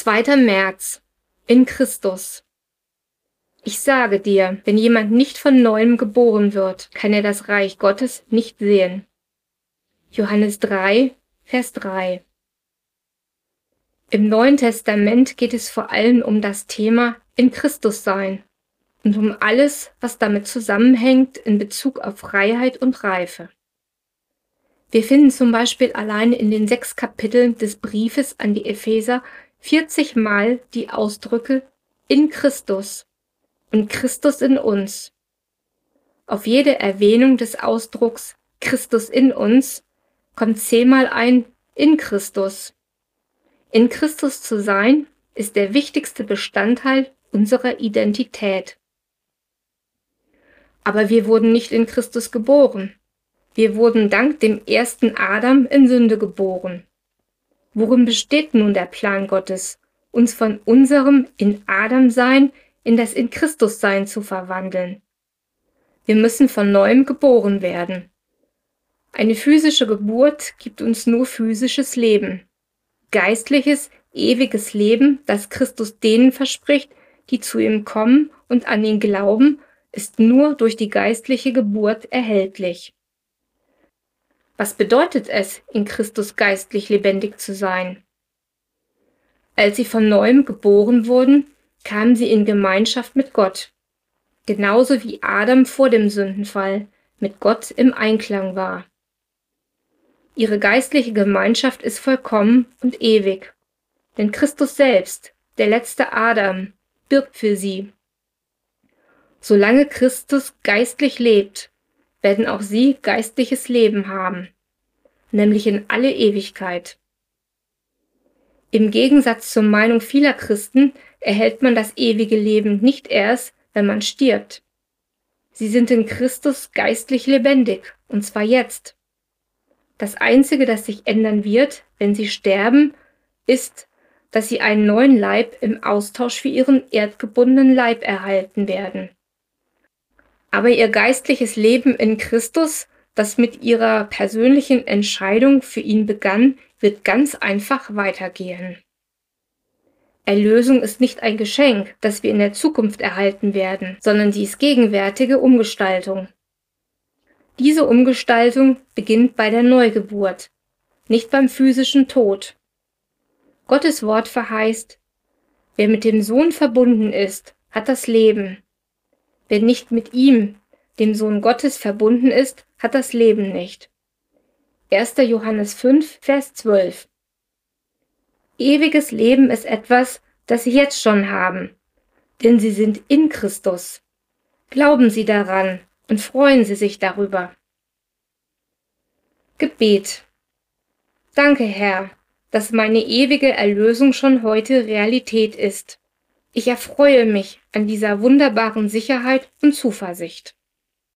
2. März. In Christus. Ich sage dir, wenn jemand nicht von neuem geboren wird, kann er das Reich Gottes nicht sehen. Johannes 3, Vers 3. Im Neuen Testament geht es vor allem um das Thema in Christus sein und um alles, was damit zusammenhängt in Bezug auf Freiheit und Reife. Wir finden zum Beispiel allein in den sechs Kapiteln des Briefes an die Epheser 40 Mal die Ausdrücke in Christus und Christus in uns. Auf jede Erwähnung des Ausdrucks Christus in uns kommt zehnmal ein in Christus. In Christus zu sein ist der wichtigste Bestandteil unserer Identität. Aber wir wurden nicht in Christus geboren. Wir wurden dank dem ersten Adam in Sünde geboren. Worin besteht nun der Plan Gottes, uns von unserem in Adam sein in das in Christus sein zu verwandeln? Wir müssen von neuem geboren werden. Eine physische Geburt gibt uns nur physisches Leben. Geistliches, ewiges Leben, das Christus denen verspricht, die zu ihm kommen und an ihn glauben, ist nur durch die geistliche Geburt erhältlich. Was bedeutet es, in Christus geistlich lebendig zu sein? Als sie von neuem geboren wurden, kamen sie in Gemeinschaft mit Gott, genauso wie Adam vor dem Sündenfall mit Gott im Einklang war. Ihre geistliche Gemeinschaft ist vollkommen und ewig, denn Christus selbst, der letzte Adam, birgt für sie. Solange Christus geistlich lebt, werden auch sie geistliches Leben haben, nämlich in alle Ewigkeit. Im Gegensatz zur Meinung vieler Christen erhält man das ewige Leben nicht erst, wenn man stirbt. Sie sind in Christus geistlich lebendig, und zwar jetzt. Das Einzige, das sich ändern wird, wenn sie sterben, ist, dass sie einen neuen Leib im Austausch für ihren erdgebundenen Leib erhalten werden. Aber ihr geistliches Leben in Christus, das mit ihrer persönlichen Entscheidung für ihn begann, wird ganz einfach weitergehen. Erlösung ist nicht ein Geschenk, das wir in der Zukunft erhalten werden, sondern sie ist gegenwärtige Umgestaltung. Diese Umgestaltung beginnt bei der Neugeburt, nicht beim physischen Tod. Gottes Wort verheißt, wer mit dem Sohn verbunden ist, hat das Leben. Wer nicht mit ihm, dem Sohn Gottes, verbunden ist, hat das Leben nicht. 1. Johannes 5, Vers 12. Ewiges Leben ist etwas, das Sie jetzt schon haben, denn Sie sind in Christus. Glauben Sie daran und freuen Sie sich darüber. Gebet. Danke, Herr, dass meine ewige Erlösung schon heute Realität ist. Ich erfreue mich an dieser wunderbaren Sicherheit und Zuversicht.